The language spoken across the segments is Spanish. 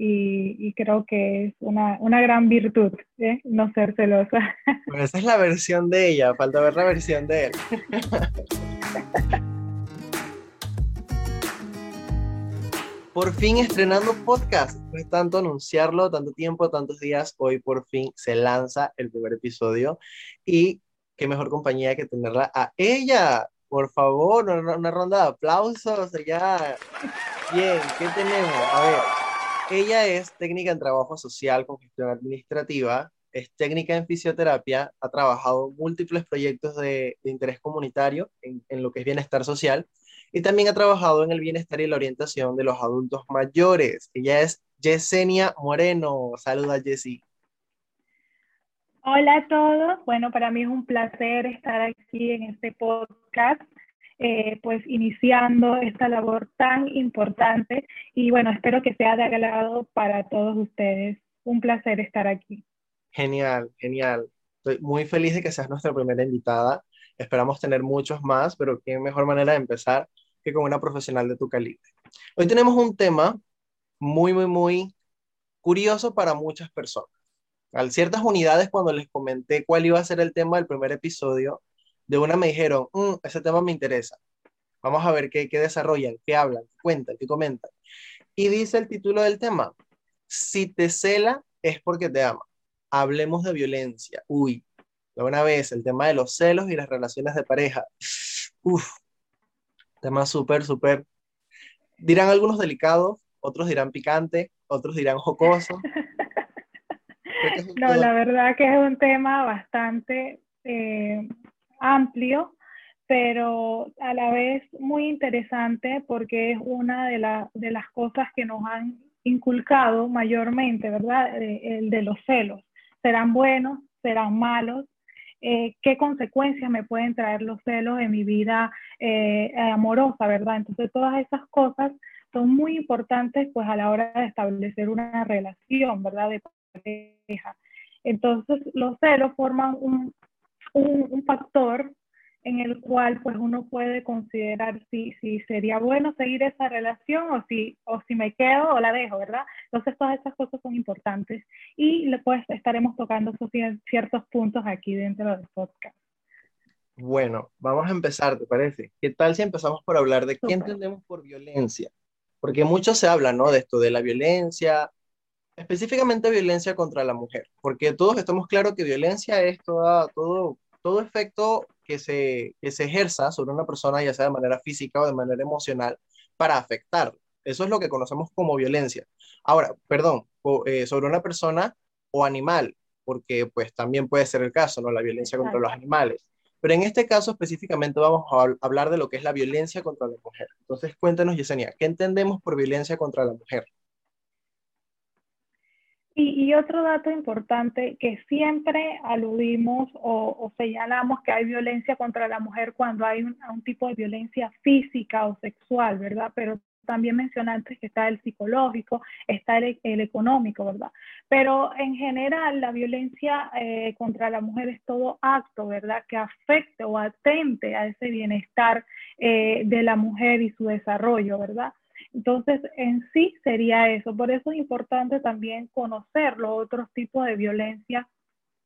y, creo que es una, una gran virtud, ¿eh? no ser celosa. Bueno, esa es la versión de ella, falta ver la versión de él. por fin estrenando podcast. Después tanto anunciarlo, tanto tiempo, tantos días, hoy por fin se lanza el primer episodio. Y qué mejor compañía que tenerla a ella. Por favor, una, ronda de aplausos allá. Bien, ¿qué tenemos? A ver, ella es técnica en trabajo social con gestión administrativa, es técnica en fisioterapia, ha trabajado múltiples proyectos de, interés comunitario en, en, lo que es bienestar social y también ha trabajado en el bienestar y la orientación de los adultos mayores. Ella es Yesenia Moreno. Saluda, Jessie. Hola a todos. Bueno, para mí es un placer estar aquí en este podcast, eh, pues iniciando esta labor tan importante y bueno, espero que sea de agrado para todos ustedes. Un placer estar aquí. Genial, genial. Estoy muy feliz de que seas nuestra primera invitada. Esperamos tener muchos más, pero qué mejor manera de empezar que con una profesional de tu calibre. Hoy tenemos un tema muy, muy, muy curioso para muchas personas. A ciertas unidades, cuando les comenté cuál iba a ser el tema del primer episodio, de una me dijeron, mm, ese tema me interesa. Vamos a ver qué, qué desarrollan, qué hablan, qué cuentan, qué comentan. Y dice el título del tema, si te cela es porque te ama. Hablemos de violencia. Uy, de una vez, el tema de los celos y las relaciones de pareja. Uf, tema súper, súper. Dirán algunos delicados, otros dirán picante, otros dirán jocoso. no, la verdad que es un tema bastante eh, amplio, pero a la vez muy interesante porque es una de, de las cosas que nos han inculcado mayormente, ¿verdad? Eh, el de los celos. Serán buenos, serán malos, eh, qué consecuencias me pueden traer los celos en mi vida eh, amorosa, ¿verdad? Entonces todas esas cosas son muy importantes pues a la hora de establecer una relación, ¿verdad? De pareja. Entonces los celos forman un, un, un factor en el cual pues uno puede considerar si, si sería bueno seguir esa relación o si, o si me quedo o la dejo, ¿verdad? Entonces todas esas cosas son importantes y pues estaremos tocando esos ciertos puntos aquí dentro del podcast. Bueno, vamos a empezar, ¿te parece? ¿Qué tal si empezamos por hablar de qué entendemos por violencia? Porque mucho se habla, ¿no? De esto, de la violencia, específicamente violencia contra la mujer, porque todos estamos claros que violencia es toda, todo, todo efecto que se, que se ejerza sobre una persona, ya sea de manera física o de manera emocional, para afectar. Eso es lo que conocemos como violencia. Ahora, perdón, eh, sobre una persona o animal, porque pues también puede ser el caso, ¿no? La violencia contra los animales. Pero en este caso específicamente vamos a hablar de lo que es la violencia contra la mujer. Entonces, cuéntanos, Yesenia, ¿qué entendemos por violencia contra la mujer? Y, otro dato importante que siempre aludimos o, señalamos que hay violencia contra la mujer cuando hay un, tipo de violencia física o sexual, ¿verdad? Pero también mencionaste que está el psicológico, está el, económico, ¿verdad? Pero en general la violencia eh, contra la mujer es todo acto, ¿verdad? Que afecte o atente a ese bienestar eh, de la mujer y su desarrollo, ¿verdad? Entonces, en sí sería eso. Por eso es importante también conocer los otros tipos de violencia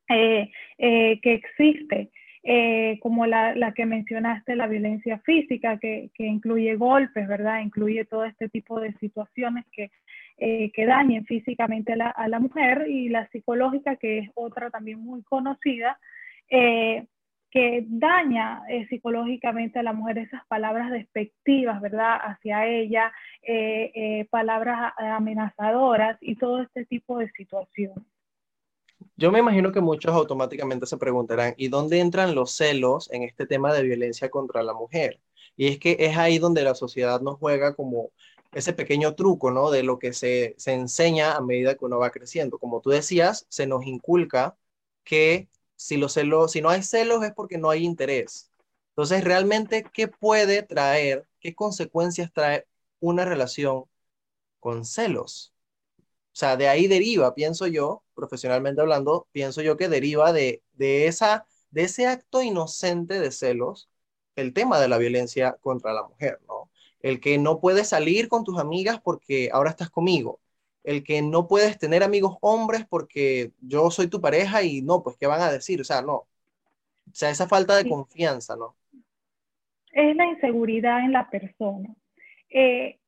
eh, eh, que existe, eh, como la, que mencionaste, la violencia física, que, incluye golpes, ¿verdad? Incluye todo este tipo de situaciones que, que dañen físicamente a la, a la, mujer, y la psicológica, que es otra también muy conocida, que daña eh, psicológicamente a la mujer esas palabras despectivas, ¿verdad? Hacia ella, eh, eh, palabras amenazadoras y todo este tipo de situaciones. Yo me imagino que muchos automáticamente se preguntarán, ¿y dónde entran los celos en este tema de violencia contra la mujer? Y es que es ahí donde la sociedad nos juega como ese pequeño truco, ¿no? De lo que se, se enseña a medida que uno va creciendo. Como tú decías, se nos inculca que si, los celos, si no hay celos es porque no hay interés. Entonces, realmente, ¿qué puede traer, qué consecuencias trae una relación con celos? O sea, de ahí deriva, pienso yo, profesionalmente hablando, pienso yo que deriva de, de, esa, de ese acto inocente de celos el tema de la violencia contra la mujer, ¿no? El que no puedes salir con tus amigas porque ahora estás conmigo. El que no puedes tener amigos hombres porque yo soy tu pareja y no, pues, ¿qué van a decir? O sea, no. O sea, esa falta de confianza, ¿no? Es la inseguridad en la persona. Eh,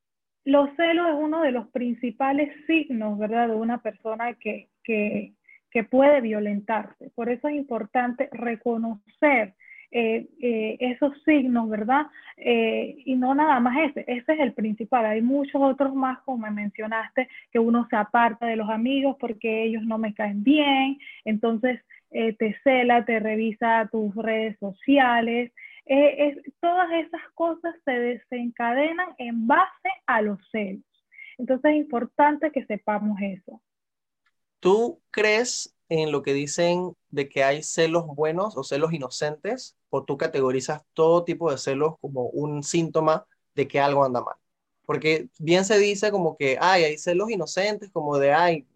los celos es uno de los principales signos, ¿verdad?, de una persona que, que, que puede violentarse. Por eso es importante reconocer eh, eh, esos signos, ¿verdad? Eh, y no nada más ese, ese es el principal. Hay muchos otros más, como me mencionaste, que uno se aparta de los amigos porque ellos no me caen bien, entonces te cela, te revisa tus redes sociales. Es, todas esas cosas se desencadenan en base a los celos. Entonces es importante que sepamos eso. ¿Tú crees en lo que dicen de que hay celos buenos o celos inocentes, o tú categorizas todo tipo de celos como un síntoma de que algo anda mal. Porque bien se dice como que, ay, hay celos inocentes, como de, ay,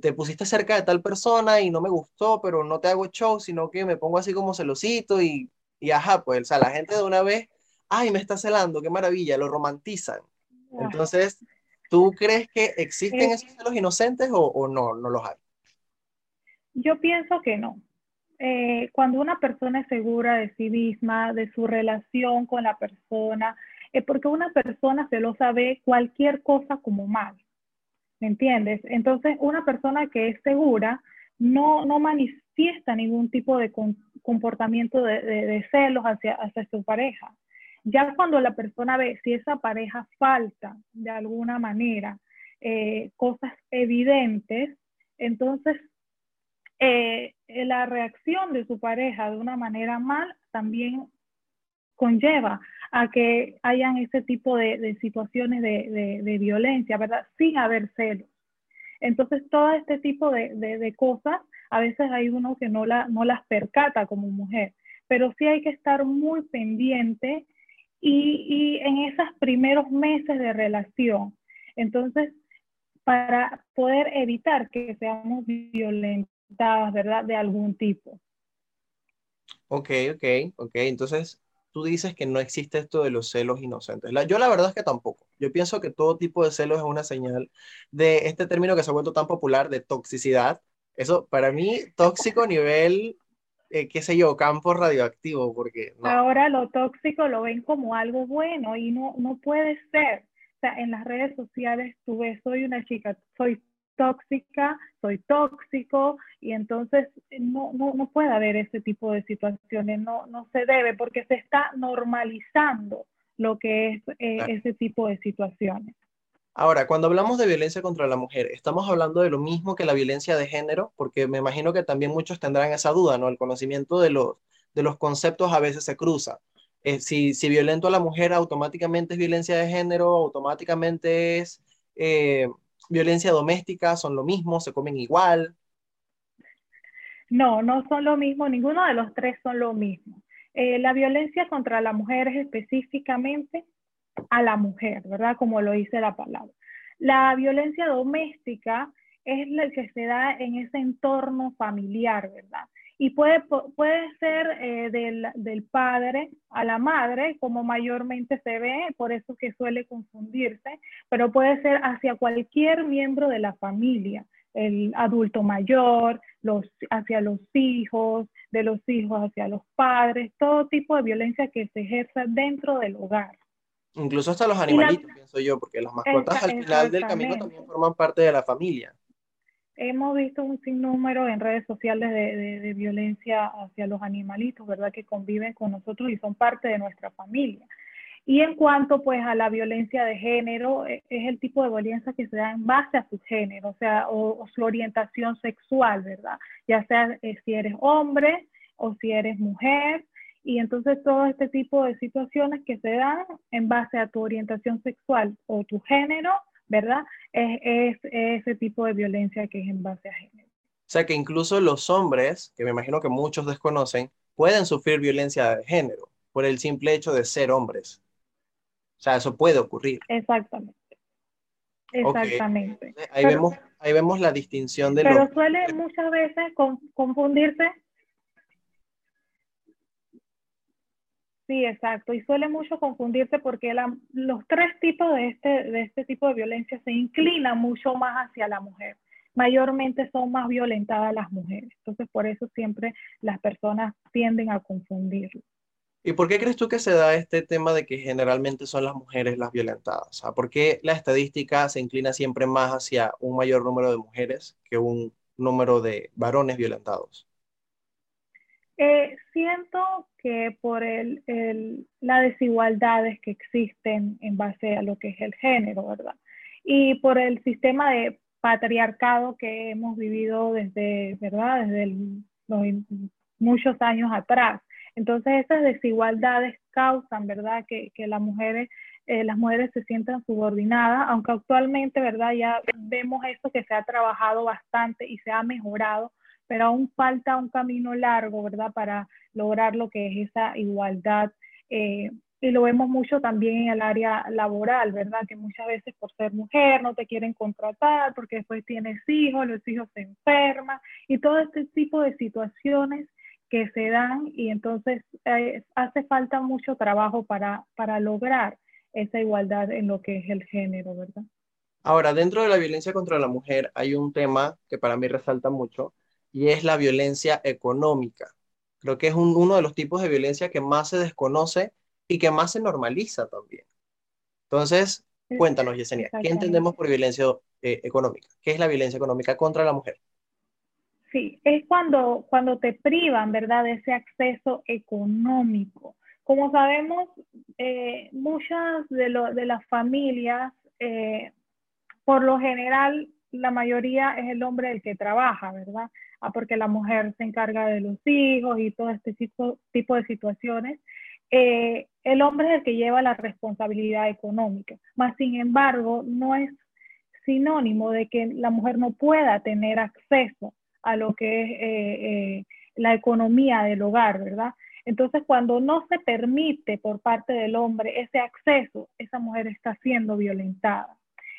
te pusiste cerca de tal persona y no me gustó, pero no te hago show, sino que me pongo así como celosito y, y ajá, pues, o sea, la gente de una vez, ay, me está celando, qué maravilla, lo romantizan. Entonces, ¿tú crees que existen esos celos inocentes o, o no, no los hay? Yo pienso que no. Eh, cuando una persona es segura de sí misma, de su relación con la persona, es porque una persona se lo sabe cualquier cosa como mal. ¿Me entiendes? Entonces, una persona que es segura no, no manifiesta ningún tipo de comportamiento de, celos hacia, hacia su pareja. Ya cuando la persona ve si esa pareja falta de alguna manera eh, cosas evidentes, entonces eh, la reacción de su pareja de una manera mal también conlleva a que hayan ese tipo de, situaciones de, violencia, ¿verdad? Sin haber celos. Entonces, todo este tipo de, cosas, a veces hay uno que no, la, las percata como mujer, pero sí hay que estar muy pendiente y en esos primeros meses de relación. Entonces, para poder evitar que seamos violentos ¿verdad? De algún tipo. Ok, ok, ok. Entonces, tú dices que no existe esto de los celos inocentes. yo la verdad es que tampoco. Yo pienso que todo tipo de celos es una señal de este término que se ha vuelto tan popular de toxicidad. Eso, para mí, tóxico a nivel, eh, qué sé yo, campo radioactivo, porque... Ahora lo tóxico lo ven como algo bueno y no, no puede ser. O sea, en las redes sociales tú ves, soy una chica, soy tóxica, soy tóxico, y entonces no, no, no puede haber ese tipo de situaciones, no, no se debe, porque se está normalizando lo que es eh, ese tipo de situaciones. Ahora, cuando hablamos de violencia contra la mujer, ¿estamos hablando de lo mismo que la violencia de género? Porque me imagino que también muchos tendrán esa duda, ¿no? El conocimiento de los, de los conceptos a veces se cruza. Eh, si, si violento a la mujer automáticamente es violencia de género, automáticamente es eh, violencia doméstica son lo mismo, se comen igual. No, no son lo mismo, ninguno de los tres son lo mismo. Eh, la violencia contra la mujer es específicamente a la mujer, ¿verdad? Como lo dice la palabra. La violencia doméstica es la que se da en ese entorno familiar, ¿verdad? Y puede, puede ser eh, del, del, padre a la madre, como mayormente se ve, por eso que suele confundirse, pero puede ser hacia cualquier miembro de la familia, el adulto mayor, los, hacia los hijos, de los hijos hacia los padres, todo tipo de violencia que se ejerza dentro del hogar. Incluso hasta los animalitos, pienso yo, porque las mascotas al final del camino también forman parte de la familia hemos visto un sinnúmero en redes sociales de, violencia hacia los animalitos, ¿verdad? Que conviven con nosotros y son parte de nuestra familia. Y en cuanto pues a la violencia de género, e, es el tipo de violencia que se da en base a su género, o sea, o, su orientación sexual, ¿verdad? Ya sea eh, si eres hombre o si eres mujer. Y entonces todo este tipo de situaciones que se dan en base a tu orientación sexual o tu género, ¿verdad? Es, ese tipo de violencia que es en base a género. O sea que incluso los hombres, que me imagino que muchos desconocen, pueden sufrir violencia de género por el simple hecho de ser hombres. O sea, eso puede ocurrir. Exactamente. Exactamente. Ahí, vemos, ahí vemos la distinción de Pero suele muchas veces confundirse Sí, exacto. Y suele mucho confundirse porque los tres tipos de este, de este tipo de violencia se inclinan mucho más hacia la mujer. Mayormente son más violentadas las mujeres. Entonces, por eso siempre las personas tienden a confundirlo. ¿Y por qué crees tú que se da este tema de que generalmente son las mujeres las violentadas? ¿Por qué la estadística se inclina siempre más hacia un mayor número de mujeres que un número de varones violentados? Eh, siento que por el, el, las desigualdades que existen en base a lo que es el género, ¿verdad? Y por el sistema de patriarcado que hemos vivido desde, ¿verdad? Desde muchos años atrás. Entonces esas desigualdades causan, ¿verdad? Que, que las mujeres eh, las mujeres se sientan subordinadas, aunque actualmente, ¿verdad? Ya vemos eso que se ha trabajado bastante y se ha mejorado, pero aún falta un camino largo, ¿verdad? Para lograr lo que es esa igualdad. Eh, y lo vemos mucho también en el área laboral, ¿verdad? Que muchas veces por ser mujer no te quieren contratar porque después tienes hijos, los hijos se enferman y todo este tipo de situaciones que se dan y entonces eh, hace falta mucho trabajo para, para lograr esa igualdad en lo que es el género, ¿verdad? Ahora, dentro de la violencia contra la mujer hay un tema que para mí resalta mucho y es la violencia económica. Creo que es uno de los tipos de violencia que más se desconoce y que más se normaliza también. Entonces, cuéntanos, Yesenia, ¿qué entendemos por violencia eh, económica? ¿Qué es la violencia económica contra la mujer? Sí, es cuando, cuando te privan, ¿verdad?, de ese acceso económico. Como sabemos, eh, muchas de, de, las familias, eh, por lo general, la mayoría es el hombre el que trabaja, ¿verdad? Ah, porque la mujer se encarga de los hijos y todo este tipo, de situaciones. Eh, el hombre es el que lleva la responsabilidad económica, más sin embargo, no es sinónimo de que la mujer no pueda tener acceso a lo que es eh, eh, la economía del hogar, ¿verdad? Entonces, cuando no se permite por parte del hombre ese acceso, esa mujer está siendo violentada.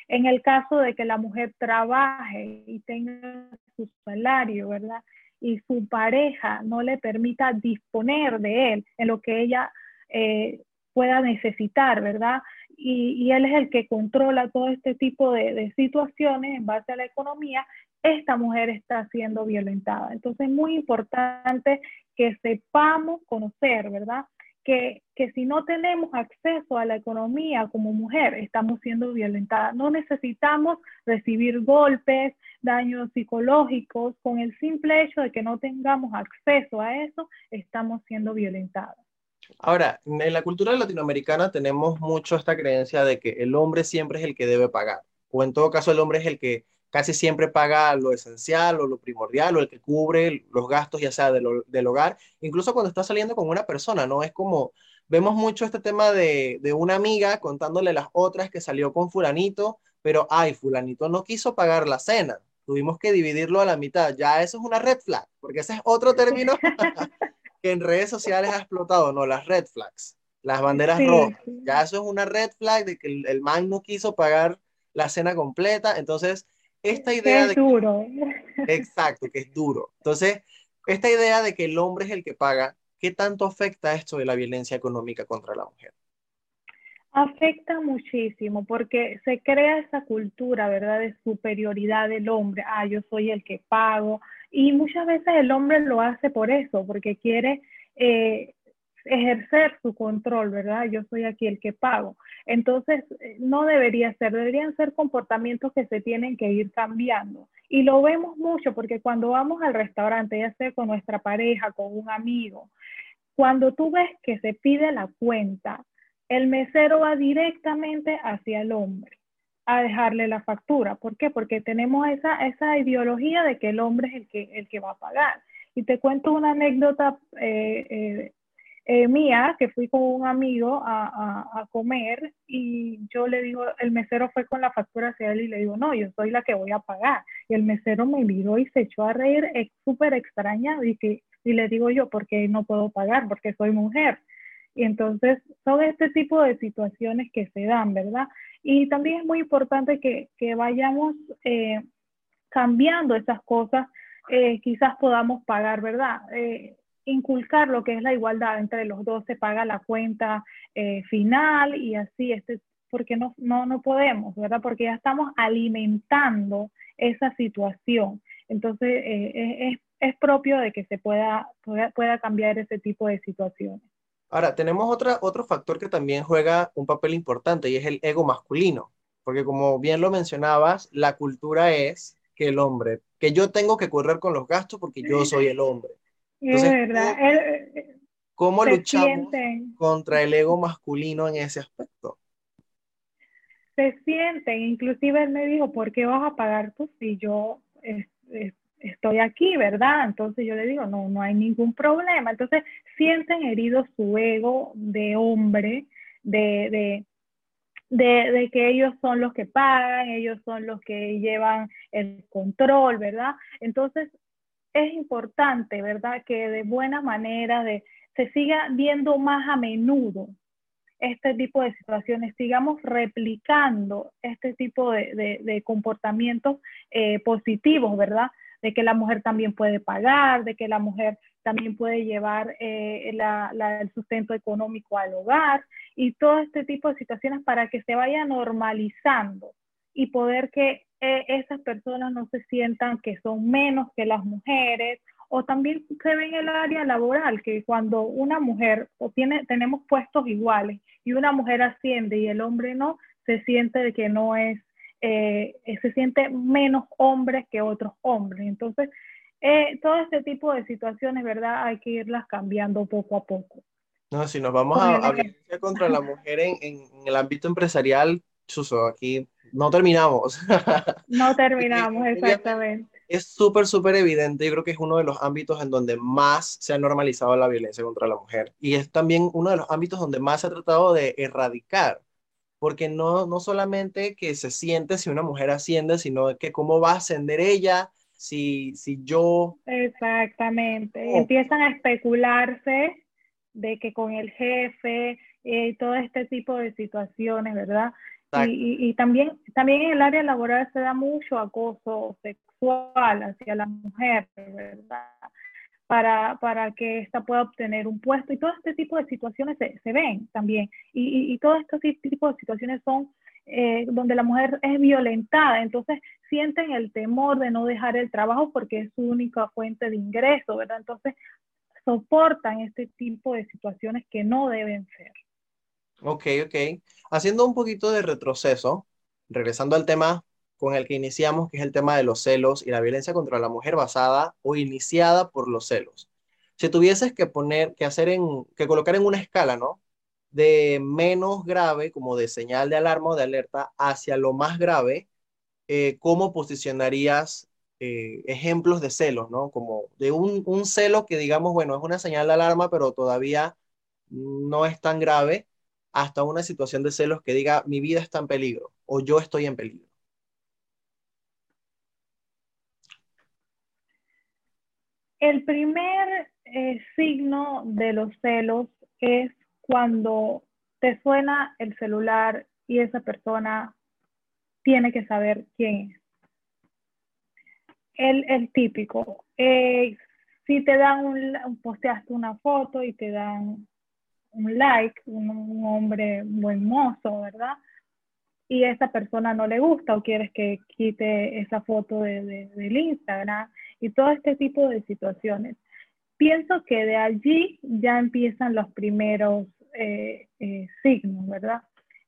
En el caso de que la mujer trabaje y tenga su salario, ¿verdad? Y su pareja no le permita disponer de él en lo que ella eh, pueda necesitar, ¿verdad? Y, él es el que controla todo este tipo de, de situaciones en base a la economía, esta mujer está siendo violentada. Entonces es muy importante que sepamos conocer, ¿verdad? Que, que, si no tenemos acceso a la economía como mujer, estamos siendo violentadas. No necesitamos recibir golpes, daños psicológicos. Con el simple hecho de que no tengamos acceso a eso, estamos siendo violentadas. Ahora, en la cultura latinoamericana tenemos mucho esta creencia de que el hombre siempre es el que debe pagar, o en todo caso el hombre es el que casi siempre paga lo esencial o lo primordial o el que cubre los gastos ya sea del hogar, incluso cuando está saliendo con una persona, ¿no? Es como, vemos mucho este tema de, de una amiga contándole a las otras que salió con fulanito, pero ay, fulanito no quiso pagar la cena, tuvimos que dividirlo a la mitad, ya eso es una red flag, porque ese es otro término que en redes sociales ha explotado, ¿no? Las red flags, las banderas rojas, ya eso es una red flag de que el, el man no quiso pagar la cena completa, entonces esta idea es de duro. exacto, que es duro. Entonces, esta idea de que el hombre es el que paga, ¿qué tanto afecta esto de la violencia económica contra la mujer? Afecta muchísimo porque se crea esa cultura, ¿verdad?, de superioridad del hombre. Ah, yo soy el que pago. Y muchas veces el hombre lo hace por eso, porque quiere eh, ejercer su control, ¿verdad? Yo soy aquí el que pago. Entonces, eh, no debería ser, deberían ser comportamientos que se tienen que ir cambiando. Y lo vemos mucho porque cuando vamos al restaurante, ya sea con nuestra pareja, con un amigo, cuando tú ves que se pide la cuenta, el mesero va directamente hacia el hombre a dejarle la factura. ¿Por qué? Porque tenemos esa, esa ideología de que el hombre es el que, el que va a pagar. Y te cuento una anécdota eh, eh, eh, mía, que fui con un amigo a, comer y yo le digo, el mesero fue con la factura hacia él y le digo, no, yo soy la que voy a pagar. Y el mesero me miró y se echó a reír, es súper extrañado y, que, y le digo yo, ¿por qué no puedo pagar? Porque soy mujer. Y entonces son este tipo de situaciones que se dan, ¿verdad? Y también es muy importante que, que vayamos eh, cambiando esas cosas, eh, quizás podamos pagar, ¿verdad? Inculcar lo que es la igualdad entre los dos, se paga la cuenta eh, final y así, este, porque no, no, no podemos, ¿verdad? Porque ya estamos alimentando esa situación. Entonces, eh, es, es, propio de que se pueda, pueda, pueda, cambiar ese tipo de situaciones. Ahora, tenemos otra, otro factor que también juega un papel importante y es el ego masculino, porque como bien lo mencionabas, la cultura es que el hombre, que yo tengo que correr con los gastos porque yo soy el hombre. Es verdad. ¿Cómo, luchamos contra el ego masculino en ese aspecto? Se sienten, inclusive él me dijo, ¿por qué vas a pagar tú si yo estoy aquí, verdad? Entonces yo le digo, no, no hay ningún problema. Entonces sienten herido su ego de hombre, de, de de, que ellos son los que pagan, ellos son los que llevan el control, ¿verdad? Entonces, es importante, ¿verdad? Que de buena manera de, se siga viendo más a menudo este tipo de situaciones, sigamos replicando este tipo de, comportamientos eh, positivos, ¿verdad? De que la mujer también puede pagar, de que la mujer también puede llevar eh, el sustento económico al hogar y todo este tipo de situaciones para que se vaya normalizando y poder que eh, esas personas no se sientan que son menos que las mujeres o también se ve en el área laboral que cuando una mujer o tiene tenemos puestos iguales y una mujer asciende y el hombre no se siente de que no es eh, se siente menos hombre que otros hombres entonces eh, todo este tipo de situaciones, ¿verdad? Hay que irlas cambiando poco a poco. No, si nos vamos a, a violencia contra la mujer en, en, el ámbito empresarial, Chuso, aquí no terminamos. No terminamos, exactamente. Es súper, súper evidente. Yo creo que es uno de los ámbitos en donde más se ha normalizado la violencia contra la mujer. Y es también uno de los ámbitos donde más se ha tratado de erradicar. Porque no, no solamente que se siente si una mujer asciende, sino que cómo va a ascender ella, si, si yo... Exactamente. Oh. Empiezan a especularse de que con el jefe, y eh, todo este tipo de situaciones, ¿verdad? Y, y, también, también en el área laboral se da mucho acoso sexual hacia la mujer, ¿verdad? Para, para que ésta pueda obtener un puesto. Y todo este tipo de situaciones se, se ven también. Y, y, todo este tipo de situaciones son eh, donde la mujer es violentada, entonces sienten el temor de no dejar el trabajo porque es su única fuente de ingreso, ¿verdad? Entonces soportan este tipo de situaciones que no deben ser. Ok, ok. Haciendo un poquito de retroceso, regresando al tema con el que iniciamos, que es el tema de los celos y la violencia contra la mujer basada o iniciada por los celos. Si tuvieses que poner, que hacer en, que colocar en una escala, ¿no? de menos grave, como de señal de alarma o de alerta, hacia lo más grave, eh, ¿cómo posicionarías eh, ejemplos de celos, ¿no? Como de un, un, celo que digamos, bueno, es una señal de alarma, pero todavía no es tan grave, hasta una situación de celos que diga, mi vida está en peligro o yo estoy en peligro. El primer eh, signo de los celos es cuando te suena el celular y esa persona tiene que saber quién es. El, el típico. Eh, si te dan un, posteaste una foto y te dan un like, un, hombre buen mozo, ¿verdad? Y esa persona no le gusta o quieres que quite esa foto de, del Instagram y todo este tipo de situaciones. Pienso que de allí ya empiezan los primeros eh, eh, signos, ¿verdad?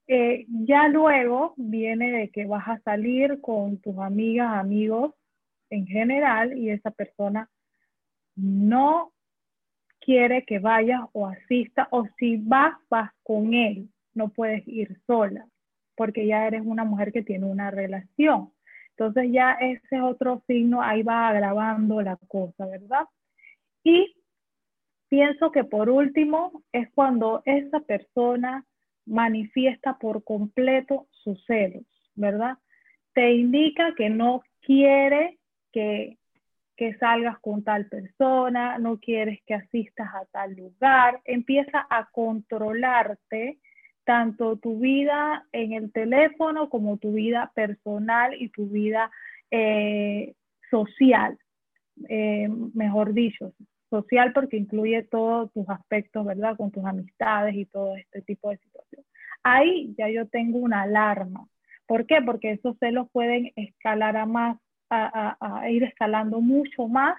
Eh, ya luego viene de que vas a salir con tus amigas, amigos en general y esa persona no quiere que vayas o asista o si vas, vas con él, no puedes ir sola porque ya eres una mujer que tiene una relación. Entonces ya ese otro signo, ahí va agravando la cosa, ¿verdad? Y Pienso que por último es cuando esa persona manifiesta por completo sus celos, ¿verdad? Te indica que no quiere que, que salgas con tal persona, no quieres que asistas a tal lugar, empieza a controlarte tanto tu vida en el teléfono como tu vida personal y tu vida eh, social, eh, mejor dicho, social porque incluye todos tus aspectos, ¿verdad? Con tus amistades y todo este tipo de situaciones. Ahí ya yo tengo una alarma. ¿Por qué? Porque esos celos pueden escalar a más, a, ir escalando mucho más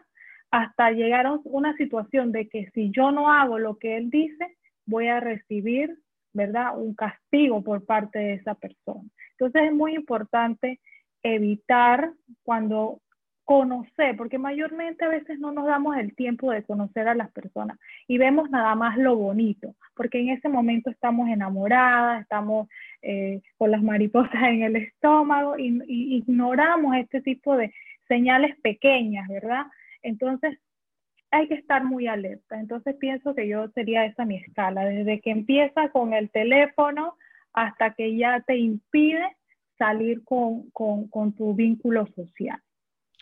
hasta llegar a una situación de que si yo no hago lo que él dice, voy a recibir, ¿verdad? Un castigo por parte de esa persona. Entonces es muy importante evitar cuando conocer, porque mayormente a veces no nos damos el tiempo de conocer a las personas y vemos nada más lo bonito, porque en ese momento estamos enamoradas, estamos eh, con las mariposas en el estómago y, ignoramos este tipo de señales pequeñas, ¿verdad? Entonces hay que estar muy alerta. Entonces pienso que yo sería esa mi escala, desde que empieza con el teléfono hasta que ya te impide salir con, con tu vínculo social.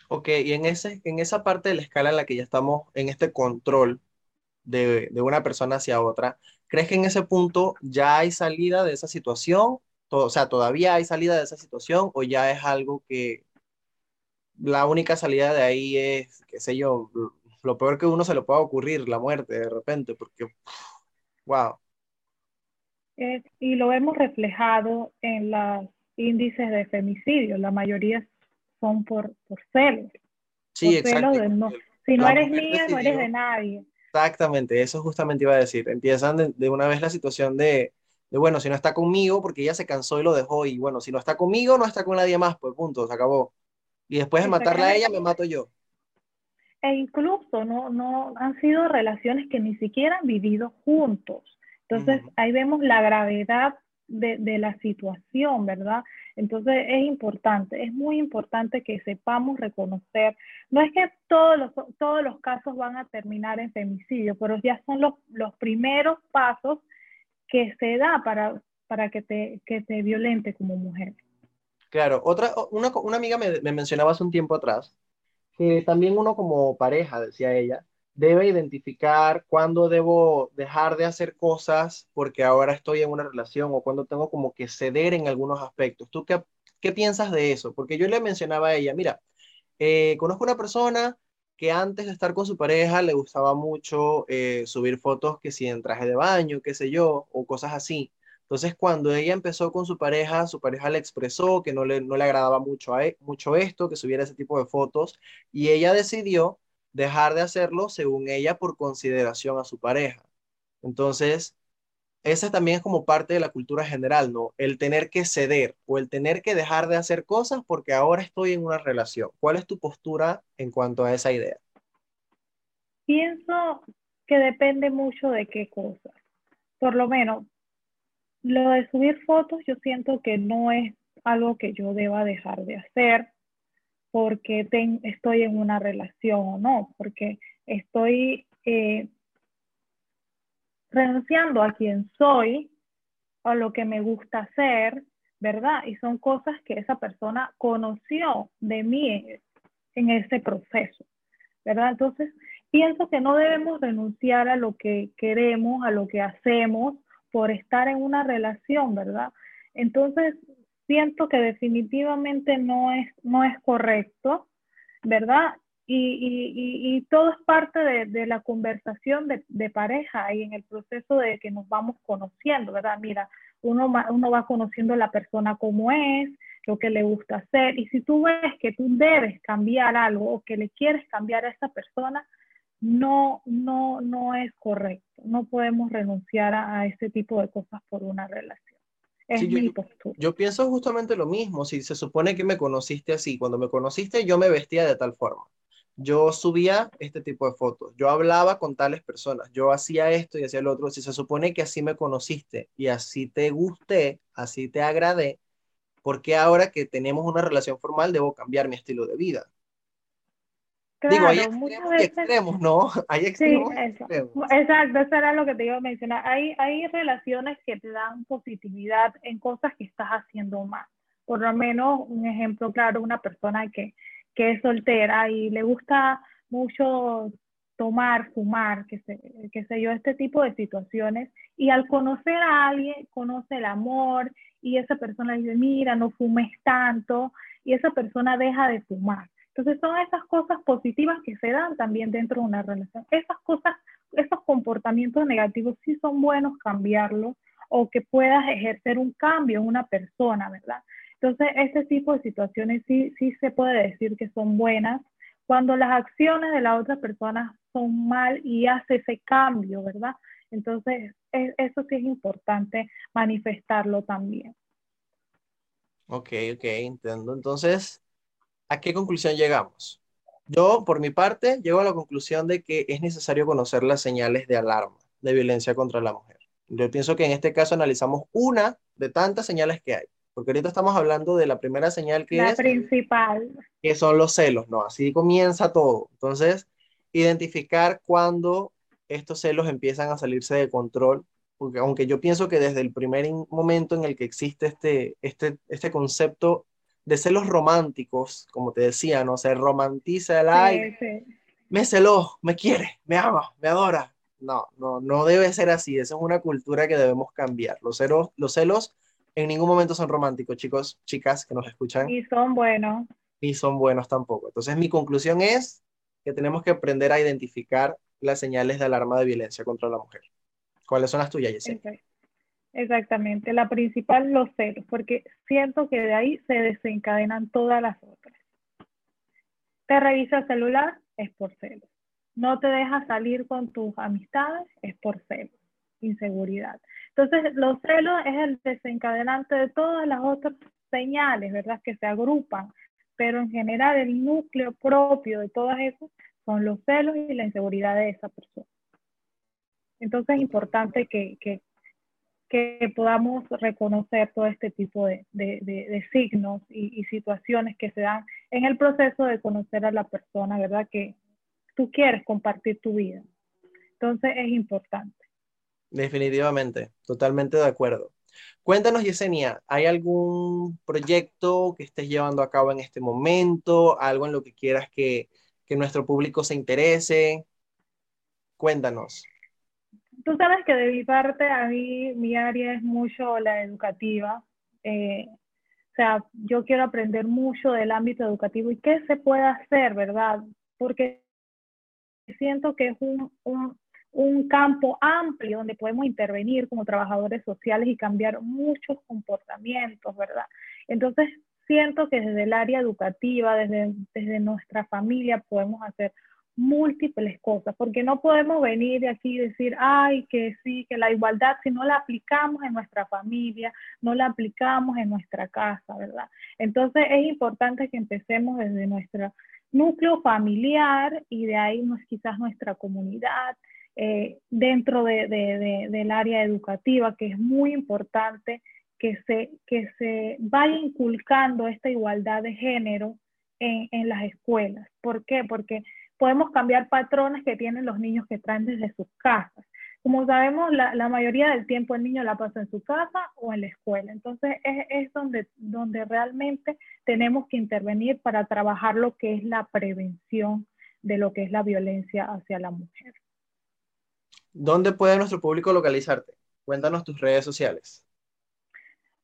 Ok, y en, ese, en esa parte de la escala en la que ya estamos en este control de, de una persona hacia otra, ¿crees que en ese punto ya hay salida de esa situación? o sea, ¿todavía hay salida de esa situación o ya es algo que la única salida de ahí es, qué sé yo, lo peor que uno se le pueda ocurrir, la muerte de repente, porque, wow. y lo hemos reflejado en los índices de femicidio, la mayoría son por, por celos. Sí, exacto. si no eres mía, no eres de nadie. Exactamente, eso justamente iba a decir. Empiezan de, una vez la situación de, de, bueno, si no está conmigo, porque ella se cansó y lo dejó, y bueno, si no está conmigo, no está con nadie más, pues punto, se acabó. Y después de matarla a ella, me mato yo. E incluso no, no han sido relaciones que ni siquiera han vivido juntos. Entonces, ahí vemos la gravedad de, de, la situación, ¿verdad? Entonces es importante, es muy importante que sepamos reconocer, no es que todos los, todos los casos van a terminar en femicidio, pero ya son los, los primeros pasos que se da para, para que, te, que te violente como mujer. Claro, otra, una, una amiga me, me mencionaba hace un tiempo atrás que también uno como pareja, decía ella, debe identificar cuándo debo dejar de hacer cosas porque ahora estoy en una relación o cuándo tengo como que ceder en algunos aspectos. ¿Tú qué, qué piensas de eso? Porque yo le mencionaba a ella, mira, eh, conozco una persona que antes de estar con su pareja le gustaba mucho eh, subir fotos que si en traje de baño, qué sé yo, o cosas así. Entonces, cuando ella empezó con su pareja, su pareja le expresó que no le, no le agradaba mucho, a, e, mucho esto, que subiera ese tipo de fotos, y ella decidió dejar de hacerlo según ella por consideración a su pareja. Entonces, esa también es como parte de la cultura general, ¿no? El tener que ceder o el tener que dejar de hacer cosas porque ahora estoy en una relación. ¿Cuál es tu postura en cuanto a esa idea? Pienso que depende mucho de qué cosas. Por lo menos, lo de subir fotos yo siento que no es algo que yo deba dejar de hacer porque estoy en una relación o no, porque estoy eh, renunciando a quien soy, a lo que me gusta hacer, ¿verdad? Y son cosas que esa persona conoció de mí en, ese proceso, ¿verdad? Entonces, pienso que no debemos renunciar a lo que queremos, a lo que hacemos por estar en una relación, ¿verdad? Entonces, siento que definitivamente no es, no es correcto, ¿verdad? Y, y, todo es parte de, de la conversación de, pareja y en el proceso de que nos vamos conociendo, ¿verdad? Mira, uno, uno va conociendo a la persona como es, lo que le gusta hacer, y si tú ves que tú debes cambiar algo o que le quieres cambiar a esa persona, no, no, no es correcto. No podemos renunciar a, este tipo de cosas por una relación yo, pienso justamente lo mismo. Si se supone que me conociste así, cuando me conociste yo me vestía de tal forma. Yo subía este tipo de fotos, yo hablaba con tales personas, yo hacía esto y hacía lo otro. Si se supone que así me conociste y así te gusté, así te agradé, ¿por qué ahora que tenemos una relación formal debo cambiar mi estilo de vida? Digo, hay extremos, ¿no? Hay extremos, Exacto, eso era lo que te iba a mencionar. Hay, hay relaciones que te dan positividad en cosas que estás haciendo mal. Por lo menos, un ejemplo claro, una persona que, que es soltera y le gusta mucho tomar, fumar, que sé, que sé yo, este tipo de situaciones. Y al conocer a alguien, conoce el amor y esa persona dice, mira, no fumes tanto, y esa persona deja de fumar Entonces son esas cosas positivas que se dan también dentro de una relación. Esas cosas, esos comportamientos negativos sí son buenos cambiarlos o que puedas ejercer un cambio en una persona, ¿verdad? Entonces, ese tipo de situaciones sí, sí se puede decir que son buenas cuando las acciones de la otra persona son mal y hace ese cambio, ¿verdad? Entonces, e, eso sí es importante manifestarlo también. Ok, ok, entiendo. Entonces, ¿a qué conclusión llegamos? Yo, por mi parte, llego a la conclusión de que es necesario conocer las señales de alarma de violencia contra la mujer. Yo pienso que en este caso analizamos una de tantas señales que hay, porque ahorita estamos hablando de la primera señal que la es... La principal. Que son los celos, ¿no? Así comienza todo. Entonces, identificar cuando estos celos empiezan a salirse de control porque aunque yo pienso que desde el primer momento en el que existe este, este, este concepto de celos románticos, como te decía, ¿no? Se romantiza el ay, me celó, me quiere, me ama, me adora. No, no, no debe ser así. Esa es una cultura que debemos cambiar. Los celos, los celos en ningún momento son románticos, chicos, chicas que nos escuchan. Y son buenos. Y son buenos tampoco. Entonces, mi conclusión es que tenemos que aprender a identificar las señales de alarma de violencia contra la mujer. ¿Cuáles son las tuyas, Yesenia? Exactamente, la principal los celos, porque siento que de ahí se desencadenan todas las otras. Te revisa el celular, es por celos. No te dejas salir con tus amistades, es por celos, inseguridad. Entonces, los celos es el desencadenante de todas las otras señales, ¿verdad? Que se agrupan, pero en general el núcleo propio de todas esas son los celos y la inseguridad de esa persona. Entonces es importante que, que, que podamos reconocer todo este tipo de, de, de, signos y, y, situaciones que se dan en el proceso de conocer a la persona, ¿verdad? Que tú quieres compartir tu vida. Entonces es importante. Definitivamente, totalmente de acuerdo. Cuéntanos, Yesenia, ¿hay algún proyecto que estés llevando a cabo en este momento? ¿Algo en lo que quieras que, que nuestro público se interese? Cuéntanos. Tú sabes que de mi parte, a mí mi área es mucho la educativa. Eh, o sea, yo quiero aprender mucho del ámbito educativo y qué se puede hacer, ¿verdad? Porque siento que es un, un, un campo amplio donde podemos intervenir como trabajadores sociales y cambiar muchos comportamientos, ¿verdad? Entonces, siento que desde el área educativa, desde, desde nuestra familia, podemos hacer múltiples cosas, porque no podemos venir de aquí y decir, ay, que sí, que la igualdad, si no la aplicamos en nuestra familia, no la aplicamos en nuestra casa, ¿verdad? Entonces es importante que empecemos desde nuestro núcleo familiar y de ahí pues, quizás nuestra comunidad, eh, dentro de, de, del área educativa, que es muy importante que se, que se vaya inculcando esta igualdad de género en, en las escuelas. ¿Por qué? Porque podemos cambiar patrones que tienen los niños que traen desde sus casas. Como sabemos, la, la, mayoría del tiempo el niño la pasa en su casa o en la escuela. Entonces es, es donde, donde realmente tenemos que intervenir para trabajar lo que es la prevención de lo que es la violencia hacia la mujer. ¿Dónde puede nuestro público localizarte? Cuéntanos tus redes sociales.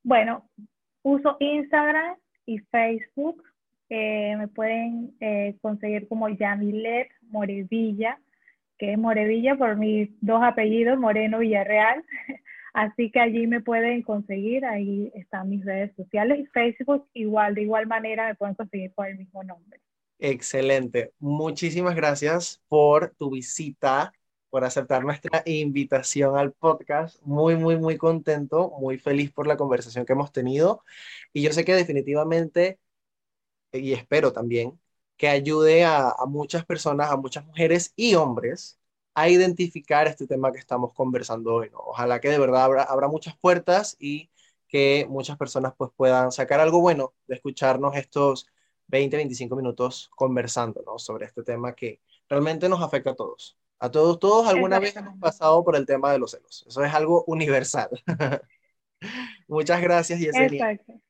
Bueno, uso Instagram y Facebook eh, me pueden eh, conseguir como Yamilet Morevilla, que es Morevilla por mis dos apellidos, Moreno Villarreal. Así que allí me pueden conseguir, ahí están mis redes sociales y Facebook igual, de igual manera me pueden conseguir con el mismo nombre. Excelente. Muchísimas gracias por tu visita, por aceptar nuestra invitación al podcast. Muy, muy, muy contento, muy feliz por la conversación que hemos tenido. Y yo sé que definitivamente y espero también que ayude a, muchas personas, a muchas mujeres y hombres a identificar este tema que estamos conversando hoy. Ojalá que de verdad abra, abra, muchas puertas y que muchas personas pues puedan sacar algo bueno de escucharnos estos 20, 25 minutos conversando ¿no? sobre este tema que realmente nos afecta a todos. A todos, todos alguna vez hemos pasado por el tema de los celos. Eso es algo universal. Muchas gracias, Yesenia. Exacto.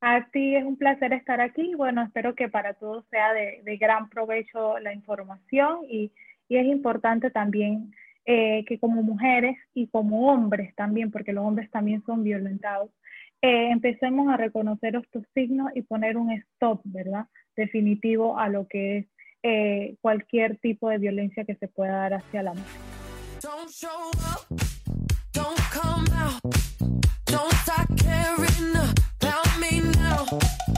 A ti es un placer estar aquí. Bueno, espero que para todos sea de, gran provecho la información y, es importante también eh, que como mujeres y como hombres también, porque los hombres también son violentados, eh, empecemos a reconocer estos signos y poner un stop, ¿verdad? Definitivo a lo que es eh, cualquier tipo de violencia que se pueda dar hacia la mujer. Don't show up, don't come out, don't Thank you.